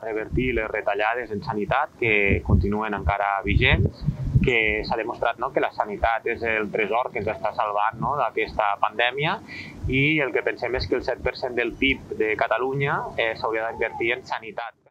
revertir les retallades en sanitat que continuen encara vigents, que s'ha demostrat no, que la sanitat és el tresor que ens està salvant no, d'aquesta pandèmia i el que pensem és que el 7% del PIB de Catalunya eh, s'hauria d'invertir en sanitat.